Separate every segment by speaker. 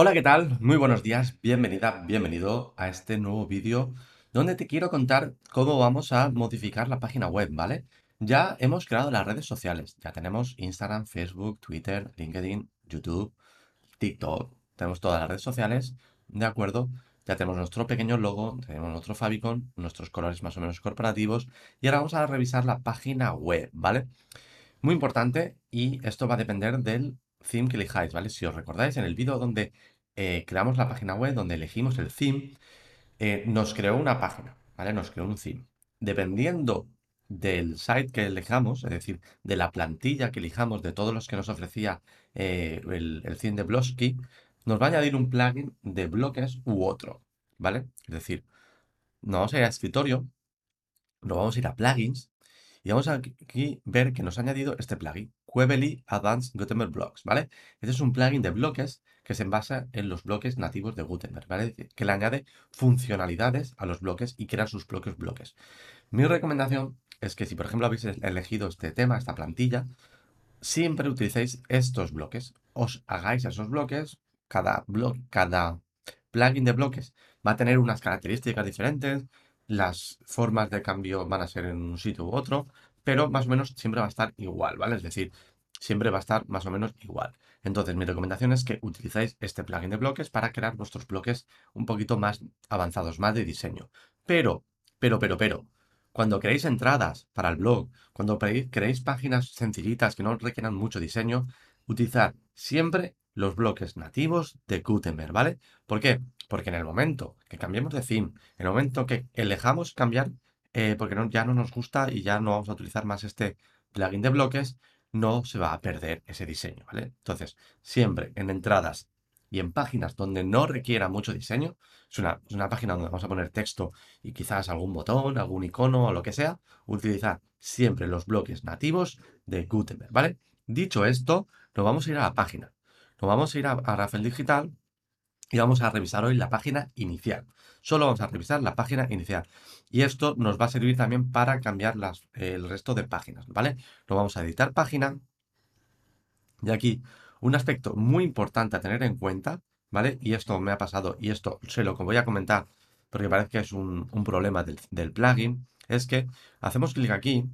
Speaker 1: Hola, ¿qué tal? Muy buenos días, bienvenida, bienvenido a este nuevo vídeo donde te quiero contar cómo vamos a modificar la página web, ¿vale? Ya hemos creado las redes sociales, ya tenemos Instagram, Facebook, Twitter, LinkedIn, YouTube, TikTok, tenemos todas las redes sociales, ¿de acuerdo? Ya tenemos nuestro pequeño logo, tenemos nuestro favicon, nuestros colores más o menos corporativos y ahora vamos a revisar la página web, ¿vale? Muy importante y esto va a depender del theme que elijáis, ¿vale? Si os recordáis, en el vídeo donde eh, creamos la página web, donde elegimos el theme, eh, nos creó una página, ¿vale? Nos creó un theme. Dependiendo del site que elijamos, es decir, de la plantilla que elijamos, de todos los que nos ofrecía eh, el, el theme de Blocksky, nos va a añadir un plugin de bloques u otro, ¿vale? Es decir, nos vamos a ir a escritorio, nos vamos a ir a plugins y vamos a aquí ver que nos ha añadido este plugin, Quebely Advanced Gutenberg Blocks, ¿vale? Este es un plugin de bloques que se basa en los bloques nativos de Gutenberg, ¿vale? Que le añade funcionalidades a los bloques y crea sus propios bloques. Mi recomendación es que si, por ejemplo, habéis elegido este tema, esta plantilla, siempre utilicéis estos bloques. Os hagáis esos bloques, cada bloque, cada plugin de bloques va a tener unas características diferentes, las formas de cambio van a ser en un sitio u otro, pero más o menos siempre va a estar igual, ¿vale? Es decir, siempre va a estar más o menos igual. Entonces, mi recomendación es que utilicéis este plugin de bloques para crear vuestros bloques un poquito más avanzados, más de diseño. Pero, pero, pero, pero, cuando creéis entradas para el blog, cuando creéis páginas sencillitas que no requieran mucho diseño, utilizar siempre los bloques nativos de Gutenberg, ¿vale? ¿Por qué? Porque en el momento que cambiemos de theme, en el momento que elijamos cambiar, eh, porque ya no nos gusta y ya no vamos a utilizar más este plugin de bloques, no se va a perder ese diseño, ¿vale? Entonces, siempre en entradas y en páginas donde no requiera mucho diseño, es una, es una página donde vamos a poner texto y quizás algún botón, algún icono o lo que sea, utilizar siempre los bloques nativos de Gutenberg, ¿vale? Dicho esto, nos vamos a ir a la página. Nos vamos a ir a, a Rafael Digital y vamos a revisar hoy la página inicial. Solo vamos a revisar la página inicial. Y esto nos va a servir también para cambiar el resto de páginas, ¿vale? Nos vamos a editar página. Y aquí, un aspecto muy importante a tener en cuenta, ¿vale? Y esto me ha pasado, y esto sé lo voy a comentar, porque parece que es un, problema del, plugin, es que hacemos clic aquí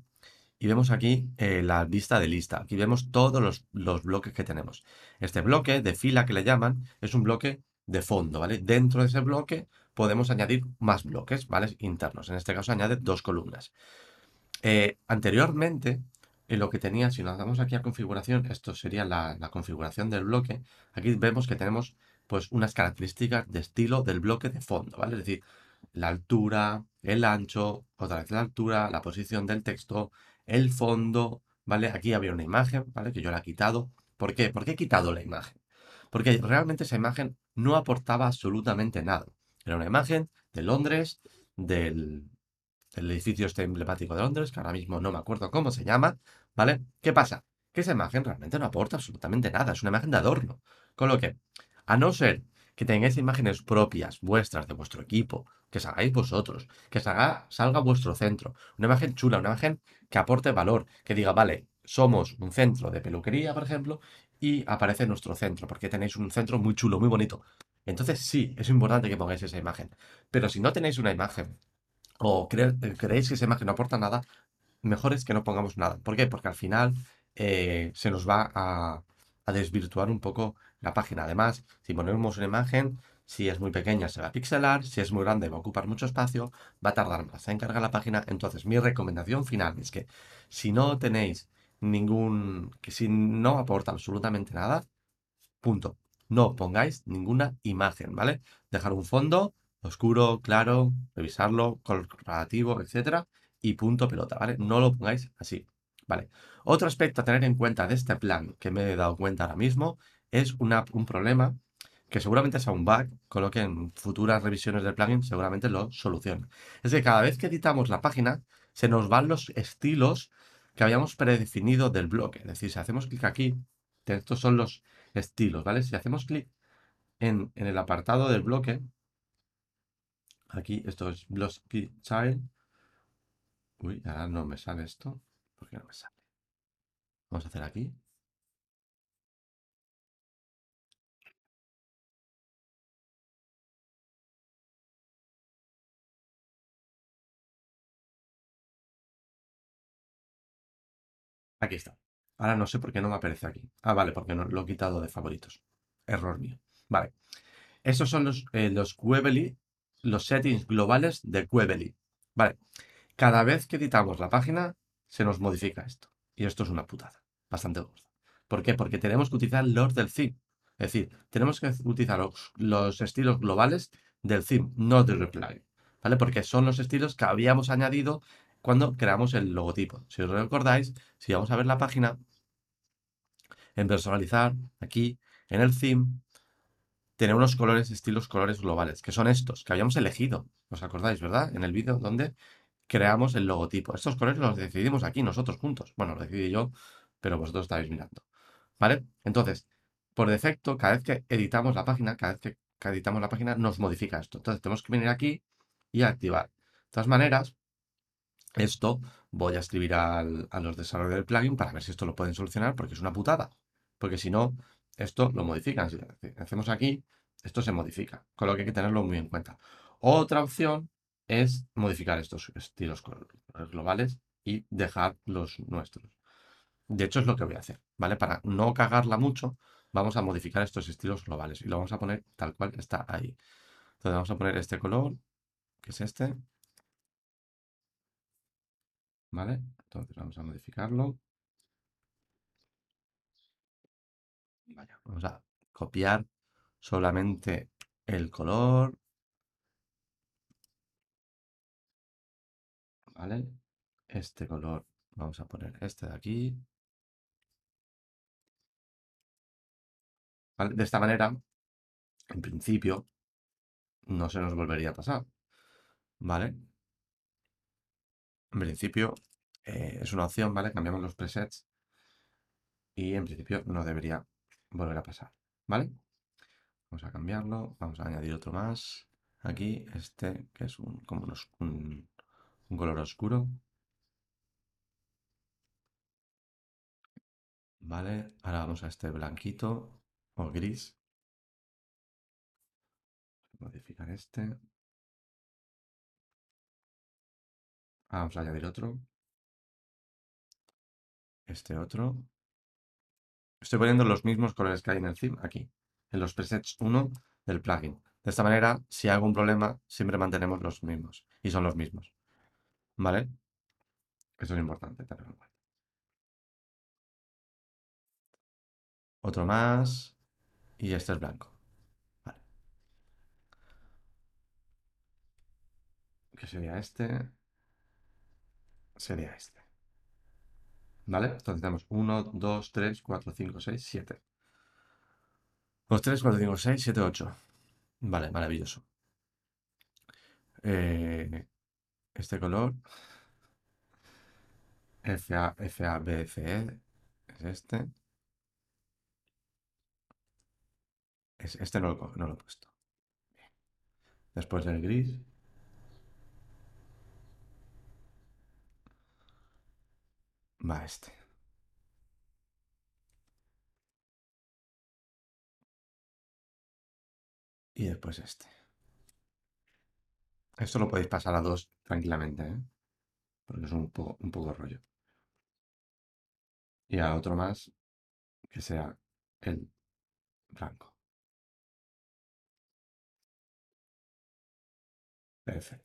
Speaker 1: y vemos aquí eh, la lista de lista. Aquí vemos todos los, bloques que tenemos. Este bloque de fila que le llaman es un bloque de fondo, ¿vale? Dentro de ese bloque podemos añadir más bloques, ¿vale? Internos. En este caso añade dos columnas. Eh, anteriormente, en lo que tenía, si nos damos aquí a configuración, esto sería la, configuración del bloque. Aquí vemos que tenemos pues unas características de estilo del bloque de fondo, ¿vale? Es decir, la altura, el ancho, otra vez la altura, la posición del texto, el fondo, ¿vale? Aquí había una imagen, ¿vale? Que yo la he quitado. ¿Por qué? ¿Por qué he quitado la imagen? Porque realmente esa imagen no aportaba absolutamente nada. Era una imagen de Londres, del, edificio este emblemático de Londres, que ahora mismo no me acuerdo cómo se llama, ¿vale? ¿Qué pasa? Que esa imagen realmente no aporta absolutamente nada, es una imagen de adorno. Con lo que, a no ser que tengáis imágenes propias, vuestras, de vuestro equipo, que salgáis vosotros, que salga, salga vuestro centro, una imagen chula, una imagen que aporte valor, que diga, vale, somos un centro de peluquería, por ejemplo, y aparece nuestro centro, porque tenéis un centro muy chulo, muy bonito. Entonces sí, es importante que pongáis esa imagen. Pero si no tenéis una imagen o creéis que esa imagen no aporta nada, mejor es que no pongamos nada. ¿Por qué? Porque al final eh, se nos va a, a, desvirtuar un poco la página. Además, si ponemos una imagen, si es muy pequeña se va a pixelar, si es muy grande va a ocupar mucho espacio, va a tardar más en cargar la página. Entonces, mi recomendación final es que si no tenéis ningún, que si no aporta absolutamente nada, punto. No pongáis ninguna imagen, ¿vale? Dejar un fondo oscuro, claro, revisarlo, corporativo, etcétera, y punto pelota, ¿vale? No lo pongáis así, ¿vale? Otro aspecto a tener en cuenta de este plan que me he dado cuenta ahora mismo es una, un problema que seguramente sea un bug, con lo que en futuras revisiones del plugin seguramente lo soluciona. Es que cada vez que editamos la página, se nos van los estilos que habíamos predefinido del bloque. Es decir, si hacemos clic aquí, estos son los estilos, ¿vale? Si hacemos clic en, el apartado del bloque, aquí esto es Blocky Child. Uy, ahora no me sale esto. ¿Por qué no me sale? Vamos a hacer aquí. Aquí está. Ahora no sé por qué no me aparece aquí. Ah, vale, porque no, lo he quitado de favoritos. Error mío. Vale. Estos son los, eh, los los settings globales de Quebely. Vale. Cada vez que editamos la página, se nos modifica esto. Y esto es una putada. Bastante gorda. ¿Por qué? Porque tenemos que utilizar los del theme. Es decir, tenemos que utilizar los, estilos globales del theme, no del plugin. ¿Vale? Porque son los estilos que habíamos añadido cuando creamos el logotipo. Si os recordáis, si vamos a ver la página, en personalizar, aquí, en el theme, tiene unos colores, estilos colores globales, que son estos, que habíamos elegido. ¿Os acordáis, verdad? En el vídeo donde creamos el logotipo. Estos colores los decidimos aquí nosotros juntos. Bueno, lo decidí yo, pero vosotros estáis mirando. ¿Vale? Entonces, por defecto, cada vez que editamos la página, cada vez que, editamos la página, nos modifica esto. Entonces, tenemos que venir aquí y activar. De todas maneras, esto voy a escribir a los desarrolladores del plugin para ver si esto lo pueden solucionar, porque es una putada. Porque si no, esto lo modifican. Si hacemos aquí, esto se modifica. Con lo que hay que tenerlo muy en cuenta. Otra opción es modificar estos estilos globales y dejar los nuestros. De hecho, es lo que voy a hacer, ¿vale? Para no cagarla mucho, vamos a modificar estos estilos globales y lo vamos a poner tal cual está ahí. Entonces vamos a poner este color, que es este. ¿Vale? Entonces vamos a modificarlo. Vaya, vamos a copiar solamente el color. ¿Vale? Este color, vamos a poner este de aquí. De esta manera, en principio, no se nos volvería a pasar. ¿Vale? En principio, eh, es una opción, ¿vale? Cambiamos los presets y en principio no debería volver a pasar, ¿vale? Vamos a cambiarlo, vamos a añadir otro más. Aquí, este, que es un, como un, un color oscuro. Vale, ahora vamos a este blanquito o gris. Modificar este. Vamos a añadir otro. Este otro. Estoy poniendo los mismos colores que hay en el theme aquí, en los presets 1 del plugin. De esta manera, si hay algún problema, siempre mantenemos los mismos. Y son los mismos. ¿Vale? Eso es importante tenerlo en cuenta. Otro más. Y este es blanco. Vale. ¿Qué sería este? Sería este. ¿Vale? Entonces tenemos 1, 2, 3, 4, 5, 6, 7. 2, 3, 4, 5, 6, 7, 8. Vale, maravilloso. Eh, este color. FA, FA, B, F, E. Es este. este no lo, no lo he puesto. Después del gris. Va este. Y después este. Esto lo podéis pasar a dos tranquilamente, ¿eh? Porque es un poco, un poco rollo. Y a otro más que sea el blanco. Perfecto.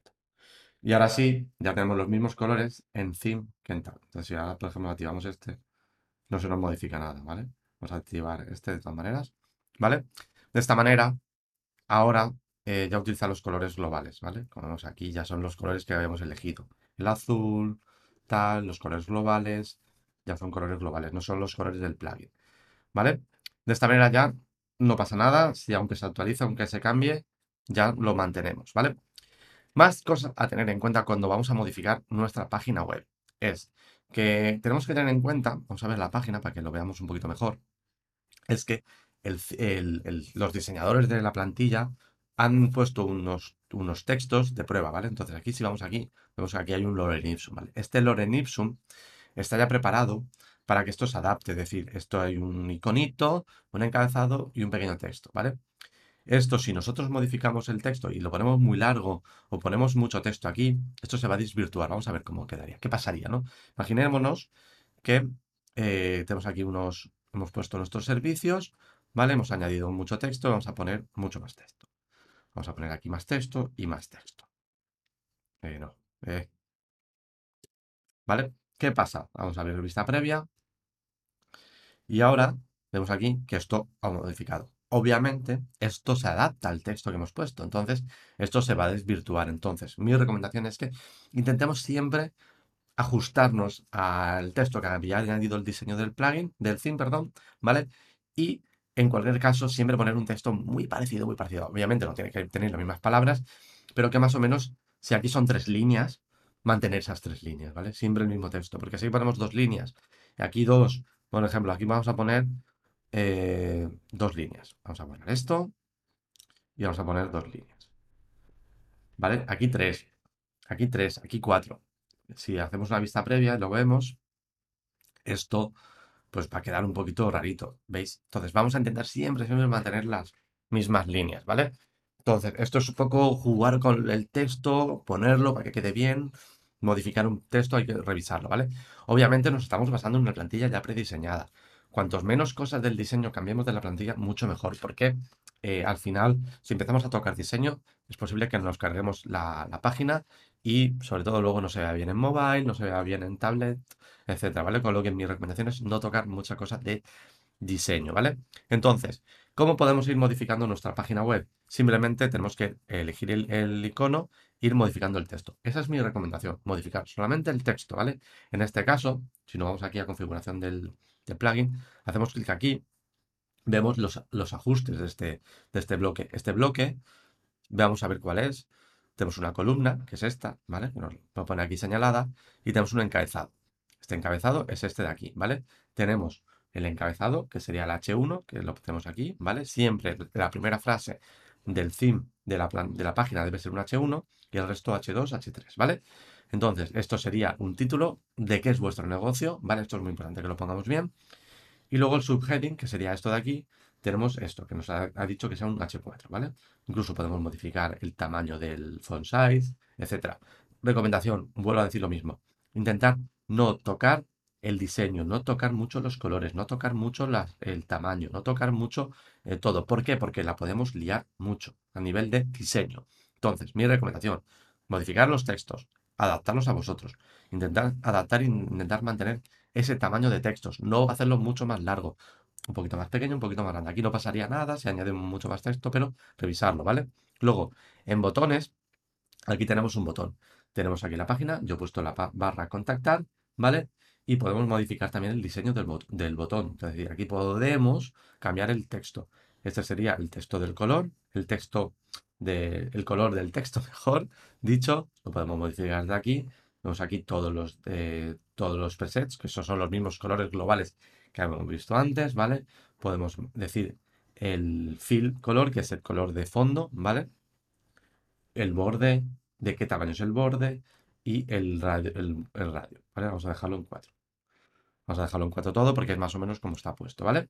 Speaker 1: Y ahora sí, ya tenemos los mismos colores en theme que en tab. Entonces, si ahora, por ejemplo, activamos este, no se nos modifica nada, ¿vale? Vamos a activar este de todas maneras, ¿vale? De esta manera, ahora eh, ya utiliza los colores globales, ¿vale? Como vemos aquí, ya son los colores que habíamos elegido. El azul, tal, los colores globales, ya son colores globales, no son los colores del plugin, ¿vale? De esta manera ya no pasa nada, si aunque se actualice, aunque se cambie, ya lo mantenemos, ¿vale? Más cosas a tener en cuenta cuando vamos a modificar nuestra página web es que tenemos que tener en cuenta, vamos a ver la página para que lo veamos un poquito mejor, es que los diseñadores de la plantilla han puesto unos, unos textos de prueba, ¿vale? Entonces aquí si vamos aquí, vemos que aquí hay un lorem ipsum, ¿vale? Este lorem ipsum está ya preparado para que esto se adapte, es decir, esto hay un iconito, un encabezado y un pequeño texto, ¿vale? Esto, si nosotros modificamos el texto y lo ponemos muy largo o ponemos mucho texto aquí, esto se va a desvirtuar. Vamos a ver cómo quedaría. ¿Qué pasaría, no? Imaginémonos que eh, tenemos aquí unos, hemos puesto nuestros servicios, ¿vale? Hemos añadido mucho texto, vamos a poner mucho más texto. Vamos a poner aquí más texto y más texto. Eh, no. eh, ¿Vale? ¿Qué pasa? Vamos a ver vista previa. Y ahora vemos aquí que esto ha modificado. Obviamente, esto se adapta al texto que hemos puesto. Entonces, esto se va a desvirtuar. Entonces, mi recomendación es que intentemos siempre ajustarnos al texto que había añadido el diseño del plugin, del theme, perdón, ¿vale? Y en cualquier caso, siempre poner un texto muy parecido, muy parecido. Obviamente no tiene que tener las mismas palabras, pero que más o menos, si aquí son tres líneas, mantener esas tres líneas, ¿vale? Siempre el mismo texto, porque si ponemos dos líneas y aquí dos, por ejemplo, aquí vamos a poner eh, dos líneas. Vamos a poner esto y vamos a poner dos líneas. ¿Vale? Aquí tres, aquí tres, aquí cuatro. Si hacemos una vista previa, lo vemos, esto pues va a quedar un poquito rarito, ¿veis? Entonces vamos a intentar siempre, siempre mantener las mismas líneas, ¿vale? Entonces, esto es un poco jugar con el texto, ponerlo para que quede bien, modificar un texto, hay que revisarlo, ¿vale? Obviamente nos estamos basando en una plantilla ya prediseñada. Cuantos menos cosas del diseño cambiemos de la plantilla, mucho mejor, porque eh, al final, si empezamos a tocar diseño, es posible que nos carguemos la, página y sobre todo luego no se vea bien en mobile, no se vea bien en tablet, etcétera, ¿vale? Con lo que mi recomendación es no tocar mucha cosa de diseño, ¿vale? Entonces, ¿cómo podemos ir modificando nuestra página web? Simplemente tenemos que elegir el, icono, ir modificando el texto. Esa es mi recomendación, modificar solamente el texto, ¿vale? En este caso, si nos vamos aquí a configuración del, plugin, hacemos clic aquí, vemos los, los ajustes de este, de este bloque. Este bloque, vamos a ver cuál es. Tenemos una columna, que es esta, ¿vale? Nos lo pone aquí señalada, y tenemos un encabezado. Este encabezado es este de aquí, ¿vale? Tenemos el encabezado, que sería el H1, que lo tenemos aquí, ¿vale? Siempre la primera frase del theme de la, de la página debe ser un H1 y el resto H2, H3, ¿vale? Entonces, esto sería un título de qué es vuestro negocio, ¿vale? Esto es muy importante que lo pongamos bien. Y luego el subheading, que sería esto de aquí, tenemos esto, que nos ha, dicho que sea un H4, ¿vale? Incluso podemos modificar el tamaño del font size, etc. Recomendación, vuelvo a decir lo mismo. Intentar no tocar el diseño, no tocar mucho los colores, no tocar mucho el tamaño, no tocar mucho eh, todo. ¿Por qué? Porque la podemos liar mucho a nivel de diseño. Entonces, mi recomendación, modificar los textos, adaptarlos a vosotros, intentar adaptar e intentar mantener ese tamaño de textos, no hacerlo mucho más largo, un poquito más pequeño, un poquito más grande. Aquí no pasaría nada, se añade mucho más texto, pero revisarlo, ¿vale? Luego, en botones, aquí tenemos un botón. Tenemos aquí la página, yo he puesto la barra contactar, ¿vale? y podemos modificar también el diseño del, del botón. Es decir, aquí podemos cambiar el texto. Este sería el texto del color, el texto del color del texto, mejor dicho. Lo podemos modificar de aquí. Vemos aquí todos los, eh, todos los presets, que esos son los mismos colores globales que hemos visto antes, ¿vale? Podemos decir el fill color, que es el color de fondo, ¿vale? El borde, de qué tamaño es el borde y el radio, el radio ¿vale? Vamos a dejarlo en 4. Vamos a dejarlo en 4 todo porque es más o menos como está puesto, ¿vale?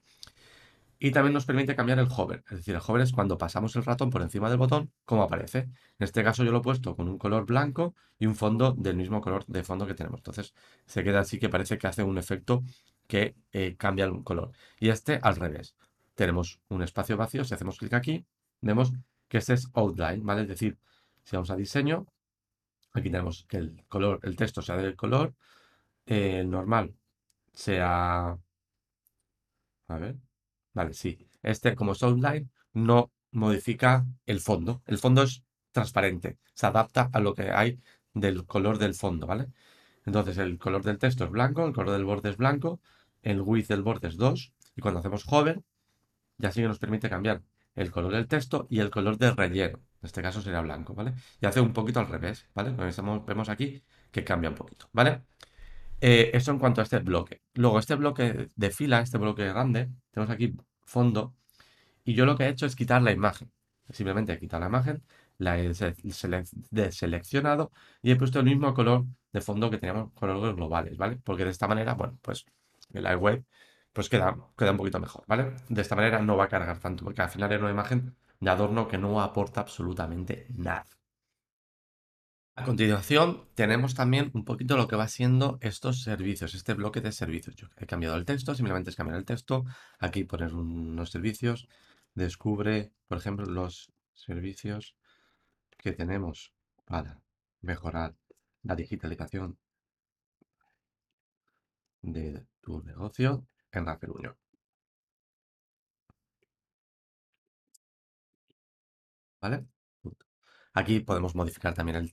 Speaker 1: Y también nos permite cambiar el hover. Es decir, el hover es cuando pasamos el ratón por encima del botón, como aparece. En este caso yo lo he puesto con un color blanco y un fondo del mismo color de fondo que tenemos. Entonces se queda así que parece que hace un efecto que eh, cambia el color. Y este al revés. Tenemos un espacio vacío. Si hacemos clic aquí, vemos que este es outline, ¿vale? Es decir, si vamos a diseño, aquí tenemos que el color, el texto sea del color, eh, el normal sea... A ver. Vale, sí. Este, como es outline, no modifica el fondo. El fondo es transparente. Se adapta a lo que hay del color del fondo, ¿vale? Entonces el color del texto es blanco, el color del borde es blanco, el width del borde es 2 y cuando hacemos hover ya sí que nos permite cambiar el color del texto y el color del relleno. En este caso sería blanco, ¿vale? Y hace un poquito al revés, ¿vale? Vemos aquí que cambia un poquito, ¿vale? Eh, eso en cuanto a este bloque. Luego, este bloque de fila, este bloque grande, tenemos aquí fondo. Y yo lo que he hecho es quitar la imagen. Simplemente he quitado la imagen, la he seleccionado y he puesto el mismo color de fondo que teníamos colores globales, ¿vale? Porque de esta manera, bueno, pues la web pues queda, queda un poquito mejor, ¿vale? De esta manera no va a cargar tanto, porque al final es una imagen de adorno que no aporta absolutamente nada. A continuación, tenemos también un poquito lo que va siendo estos servicios, este bloque de servicios. Yo he cambiado el texto, simplemente es cambiar el texto. Aquí poner unos servicios. Descubre, por ejemplo, los servicios que tenemos para mejorar la digitalización de tu negocio en Rafeluño. ¿Vale? Aquí podemos modificar también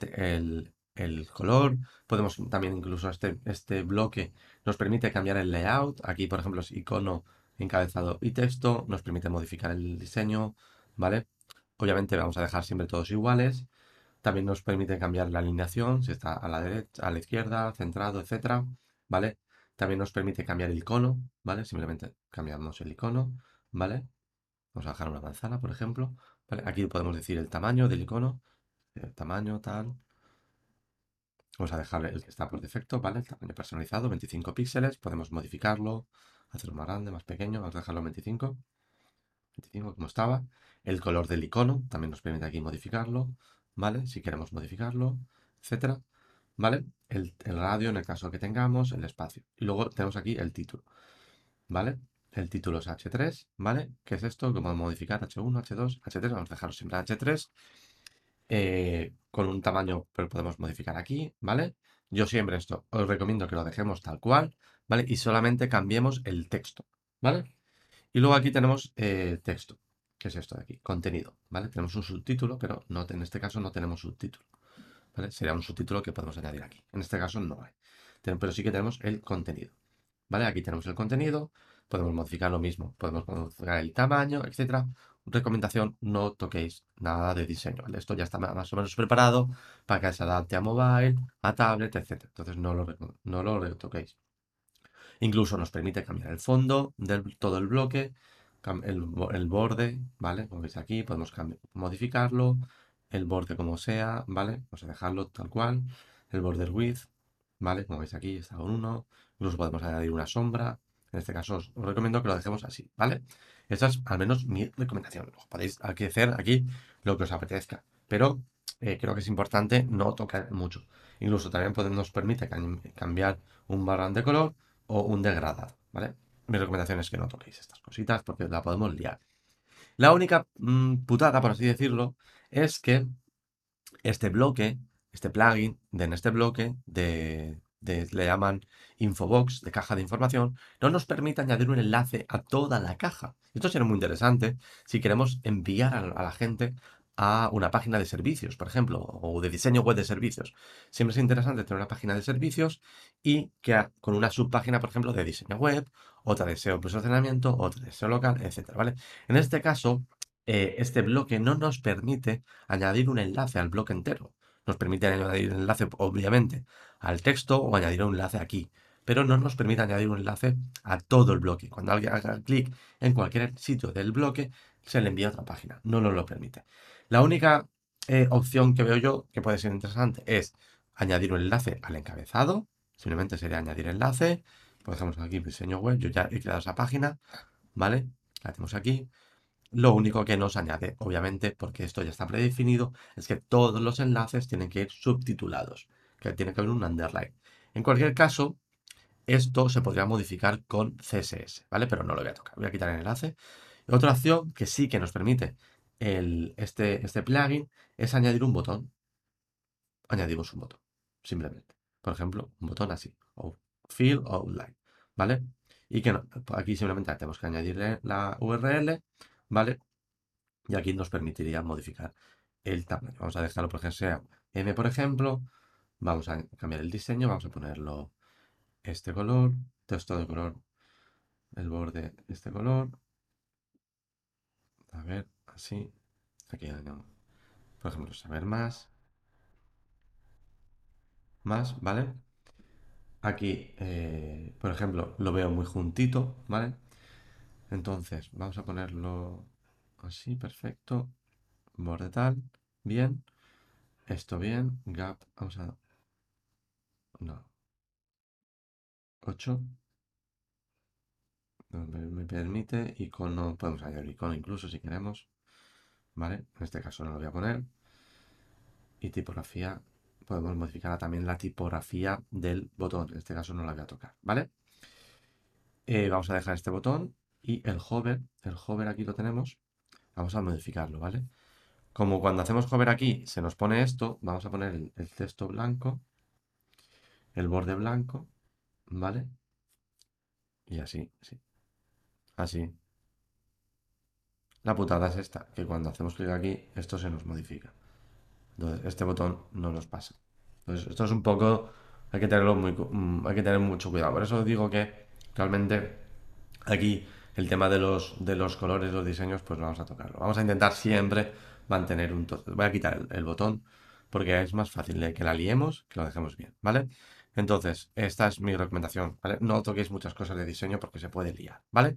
Speaker 1: el, color, podemos también incluso este, este bloque nos permite cambiar el layout. Aquí, por ejemplo, es icono, encabezado y texto, nos permite modificar el diseño, ¿vale? Obviamente vamos a dejar siempre todos iguales. También nos permite cambiar la alineación, si está a la derecha, a la izquierda, centrado, etcétera, ¿vale? También nos permite cambiar el icono, ¿vale? Simplemente cambiamos el icono, ¿vale? Vamos a dejar una manzana, por ejemplo. Aquí podemos decir el tamaño del icono, el tamaño tal. Vamos a dejar el que está por defecto, ¿vale? El tamaño personalizado, 25 píxeles. Podemos modificarlo, hacerlo más grande, más pequeño. Vamos a dejarlo en 25. 25 como estaba. El color del icono también nos permite aquí modificarlo, ¿vale? Si queremos modificarlo, etcétera. ¿Vale? El, el radio en el caso que tengamos, el espacio. Y luego tenemos aquí el título, ¿vale? El título es H3, ¿vale? ¿Qué es esto? ¿Cómo modificar H1, H2, H3? Vamos a dejarlo siempre H3. Eh, con un tamaño, pero podemos modificar aquí, ¿vale? Yo siempre esto os recomiendo que lo dejemos tal cual, ¿vale? Y solamente cambiemos el texto, ¿vale? Y luego aquí tenemos eh, texto, que es esto de aquí, contenido, ¿vale? Tenemos un subtítulo, pero no, en este caso no tenemos subtítulo, ¿vale? Sería un subtítulo que podemos añadir aquí. En este caso no hay, pero sí que tenemos el contenido, ¿vale? Aquí tenemos el contenido, podemos modificar lo mismo, podemos modificar el tamaño, etcétera. Recomendación, no toquéis nada de diseño, Esto ya está más o menos preparado para que se adapte a mobile, a tablet, etcétera. Entonces no lo, no lo toquéis. Incluso nos permite cambiar el fondo de todo el bloque, el, borde, ¿vale? Como veis aquí, podemos modificarlo, el borde como sea, ¿vale? Vamos a dejarlo tal cual, el border width, ¿vale? Como veis aquí está con uno, incluso podemos añadir una sombra, en este caso os recomiendo que lo dejemos así, ¿vale? Esa es al menos mi recomendación. Podéis hacer aquí lo que os apetezca. Pero eh, creo que es importante no tocar mucho. Incluso también nos permite cambiar un barrón de color o un degradado, ¿vale? Mi recomendación es que no toquéis estas cositas porque la podemos liar. La única mm, putada, por así decirlo, es que este bloque, este plugin de en este bloque de, le llaman infobox, de caja de información, no nos permite añadir un enlace a toda la caja. Esto sería muy interesante si queremos enviar a, la gente a una página de servicios, por ejemplo, o de diseño web de servicios. Siempre es interesante tener una página de servicios y que con una subpágina, por ejemplo, de diseño web, otra de SEO posicionamiento, otra de SEO local, etcétera, ¿vale? En este caso, eh, este bloque no nos permite añadir un enlace al bloque entero. Nos permite añadir un enlace, obviamente, al texto o añadir un enlace aquí, pero no nos permite añadir un enlace a todo el bloque. Cuando alguien haga clic en cualquier sitio del bloque, se le envía a otra página. No nos lo permite. La única eh, opción que veo yo que puede ser interesante es añadir un enlace al encabezado. Simplemente sería añadir enlace. Por ejemplo, aquí diseño web. Yo ya he creado esa página. ¿Vale? La tenemos aquí. Lo único que nos añade, obviamente, porque esto ya está predefinido, es que todos los enlaces tienen que ir subtitulados, que tiene que haber un underline. En cualquier caso, esto se podría modificar con CSS, ¿vale? Pero no lo voy a tocar, voy a quitar el enlace. otra opción que sí que nos permite este, este plugin es añadir un botón. Añadimos un botón, simplemente. Por ejemplo, un botón así, o fill o outline, ¿vale? Y que aquí simplemente tenemos que añadirle la URL ¿vale? Y aquí nos permitiría modificar el tamaño. Vamos a dejarlo, por ejemplo, sea M, por ejemplo. Vamos a cambiar el diseño, vamos a ponerlo este color, texto de color, el borde este color. A ver, así. Aquí, por ejemplo, saber más. Más, ¿vale? Aquí, eh, por ejemplo, lo veo muy juntito, ¿vale? Entonces, vamos a ponerlo así, perfecto. Borde tal, bien. Esto bien. Gap, vamos a... No. 8. Me permite icono, podemos añadir icono incluso si queremos. ¿Vale? En este caso no lo voy a poner. Y tipografía podemos modificar también la tipografía del botón. En este caso no la voy a tocar, ¿vale? Eh, vamos a dejar este botón y el hover, el hover aquí lo tenemos. Vamos a modificarlo, ¿vale? Como cuando hacemos hover aquí se nos pone esto, vamos a poner el, el texto blanco, el borde blanco, ¿vale? Y así, sí. Así. La putada es esta, que cuando hacemos clic aquí, esto se nos modifica. Entonces, este botón no nos pasa. Entonces, esto es un poco... Hay que tenerlo muy... Mm, hay que tener mucho cuidado. Por eso digo que realmente aquí el tema de los, de los colores, los diseños, pues vamos a tocarlo. Vamos a intentar siempre mantener un... Voy a quitar el, botón porque es más fácil que la liemos que lo dejemos bien, ¿vale? Entonces, esta es mi recomendación, ¿vale? No toquéis muchas cosas de diseño porque se puede liar, ¿vale?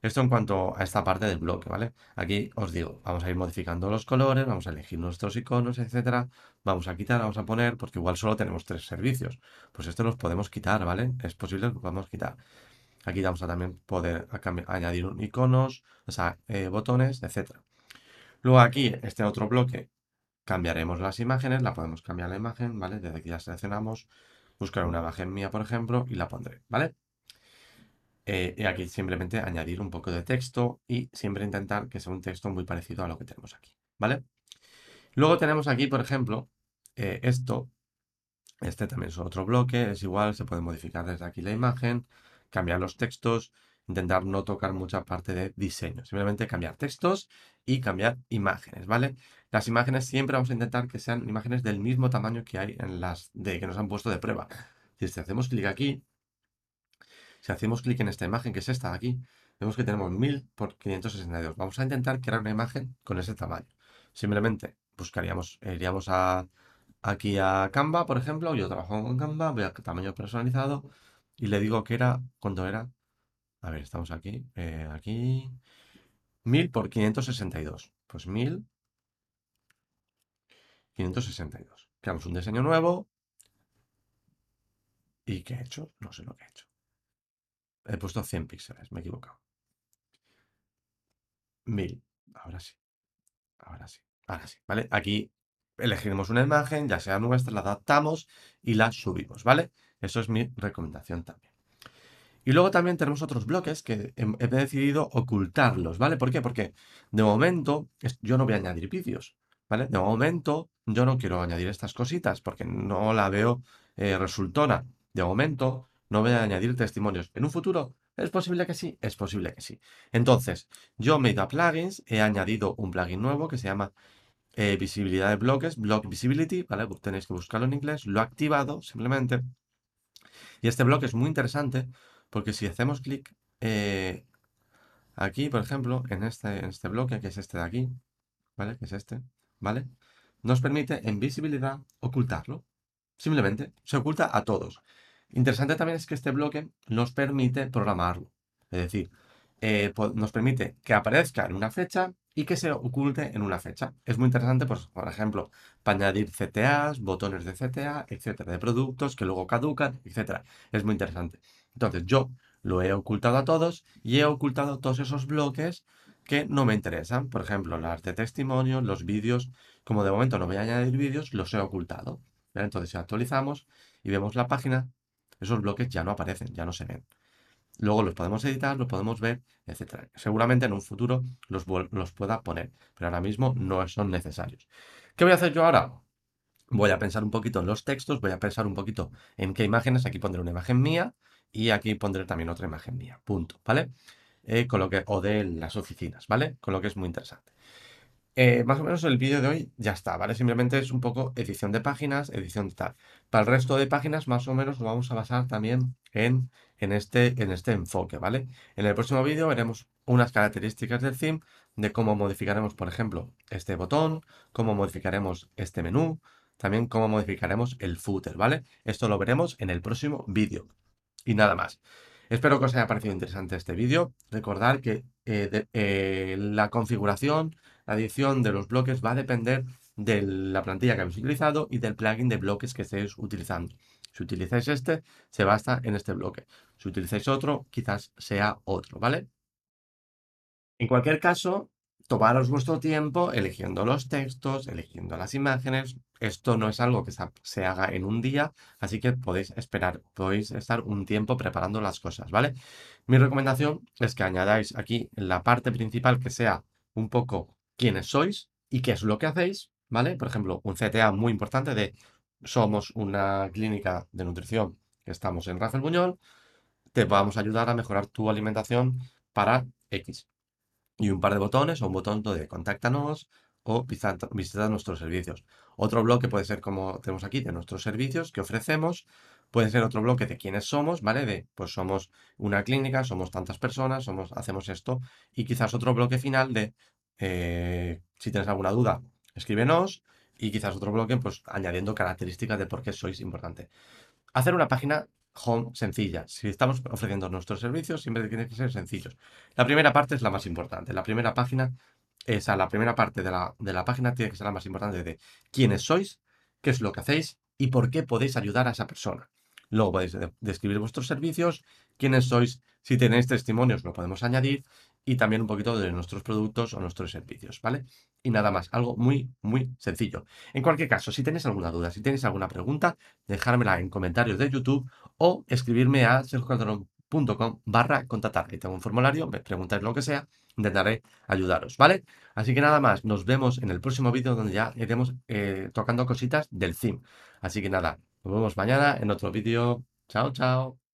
Speaker 1: Esto en cuanto a esta parte del bloque, ¿vale? Aquí os digo, vamos a ir modificando los colores, vamos a elegir nuestros iconos, etcétera. Vamos a quitar, vamos a poner, porque igual solo tenemos tres servicios. Pues esto los podemos quitar, ¿vale? Es posible que podamos quitar. Aquí vamos a también poder añadir iconos, o sea, eh, botones, etcétera. Luego aquí, este otro bloque, cambiaremos las imágenes, la podemos cambiar la imagen, ¿vale? Desde aquí ya seleccionamos, buscar una imagen mía, por ejemplo, y la pondré, ¿vale? Eh, y aquí simplemente añadir un poco de texto y siempre intentar que sea un texto muy parecido a lo que tenemos aquí, ¿vale? Luego tenemos aquí, por ejemplo, eh, esto. Este también es otro bloque, es igual, se puede modificar desde aquí la imagen, cambiar los textos, intentar no tocar mucha parte de diseño, simplemente cambiar textos y cambiar imágenes, ¿vale? Las imágenes siempre vamos a intentar que sean imágenes del mismo tamaño que hay en las de que nos han puesto de prueba. Si hacemos clic aquí, si hacemos clic en esta imagen, que es esta de aquí, vemos que tenemos 1000 por 562. Vamos a intentar crear una imagen con ese tamaño. Simplemente buscaríamos, iríamos a, aquí a Canva, por ejemplo. Yo trabajo con Canva, voy a tamaño personalizado y le digo que era, ¿cuánto era? A ver, estamos aquí, eh, aquí, 1000 por 562. Pues 1000, 562. Creamos un diseño nuevo. ¿Y qué he hecho? No sé lo que he hecho. He puesto 100 píxeles, me he equivocado. 1000. Ahora sí. Ahora sí. Ahora sí, ¿vale? Aquí elegiremos una imagen, ya sea nuestra, la adaptamos y la subimos, ¿vale? Eso es mi recomendación también. Y luego también tenemos otros bloques que he decidido ocultarlos, ¿vale? ¿Por qué? Porque de momento yo no voy a añadir vídeos, ¿vale? De momento yo no quiero añadir estas cositas porque no la veo eh, resultona. De momento no voy a añadir testimonios. ¿En un futuro? ¿Es posible que sí? Es posible que sí. Entonces, yo me he ido a plugins, he añadido un plugin nuevo que se llama eh, visibilidad de bloques, block visibility, ¿vale? Tenéis que buscarlo en inglés, lo he activado simplemente. Y este bloque es muy interesante porque si hacemos clic eh, aquí, por ejemplo, en este, en este bloque, que es este de aquí, ¿vale? Que es este, ¿vale? Nos permite en visibilidad ocultarlo. Simplemente se oculta a todos. Interesante también es que este bloque nos permite programarlo. Es decir, eh, nos permite que aparezca en una fecha y que se oculte en una fecha. Es muy interesante, pues, por ejemplo, para añadir CTAs, botones de CTA, etcétera, de productos que luego caducan, etcétera. Es muy interesante. Entonces, yo lo he ocultado a todos y he ocultado todos esos bloques que no me interesan. Por ejemplo, las de testimonio, los vídeos. Como de momento no voy a añadir vídeos, los he ocultado. Entonces, si actualizamos y vemos la página, esos bloques ya no aparecen, ya no se ven. Luego los podemos editar, los podemos ver, etc. Seguramente en un futuro los, los pueda poner, pero ahora mismo no son necesarios. ¿Qué voy a hacer yo ahora? Voy a pensar un poquito en los textos, voy a pensar un poquito en qué imágenes. Aquí pondré una imagen mía y aquí pondré también otra imagen mía. Punto, ¿vale? Eh, con lo que, o de las oficinas, ¿vale? Con lo que es muy interesante. Eh, más o menos el vídeo de hoy ya está, ¿vale? Simplemente es un poco edición de páginas, edición de tal. Para el resto de páginas, más o menos, lo vamos a basar también en, en, este, en este enfoque, ¿vale? En el próximo vídeo veremos unas características del theme, de cómo modificaremos, por ejemplo, este botón, cómo modificaremos este menú, también cómo modificaremos el footer, ¿vale? Esto lo veremos en el próximo vídeo. Y nada más. Espero que os haya parecido interesante este vídeo. Recordad que eh, eh, la configuración la edición de los bloques va a depender de la plantilla que habéis utilizado y del plugin de bloques que estéis utilizando. Si utilizáis este, se basta en este bloque. Si utilizáis otro, quizás sea otro, ¿vale? En cualquier caso, tomaros vuestro tiempo eligiendo los textos, eligiendo las imágenes. Esto no es algo que se haga en un día, así que podéis esperar, podéis estar un tiempo preparando las cosas, ¿vale? Mi recomendación es que añadáis aquí la parte principal que sea un poco quiénes sois y qué es lo que hacéis, ¿vale? Por ejemplo, un CTA muy importante de somos una clínica de nutrición estamos en Rafael Buñol, te vamos a ayudar a mejorar tu alimentación para X y un par de botones o un botón de contáctanos o visita, nuestros servicios. Otro bloque puede ser como tenemos aquí de nuestros servicios que ofrecemos. Puede ser otro bloque de quiénes somos, ¿vale? De pues somos una clínica, somos tantas personas, somos, hacemos esto. Y quizás otro bloque final de eh, si tienes alguna duda, escríbenos. Y quizás otro bloque, pues añadiendo características de por qué sois importante. Hacer una página home sencilla. Si estamos ofreciendo nuestros servicios, siempre tienen que ser sencillos. La primera parte es la más importante. La primera página, esa, la primera parte de la, de la página tiene que ser la más importante de quiénes sois, qué es lo que hacéis y por qué podéis ayudar a esa persona. Luego podéis describir vuestros servicios, quiénes sois, si tenéis testimonios lo podemos añadir y también un poquito de nuestros productos o nuestros servicios, ¿vale? Y nada más, algo muy, muy sencillo. En cualquier caso, si tenéis alguna duda, si tenéis alguna pregunta, dejármela en comentarios de YouTube o escribirme a sergio.com barra contactar. Ahí tengo un formulario, me preguntáis lo que sea, intentaré ayudaros, ¿vale? Así que nada más, nos vemos en el próximo vídeo donde ya iremos eh, tocando cositas del theme. Así que nada, nos vemos mañana en otro vídeo. Chao, chao.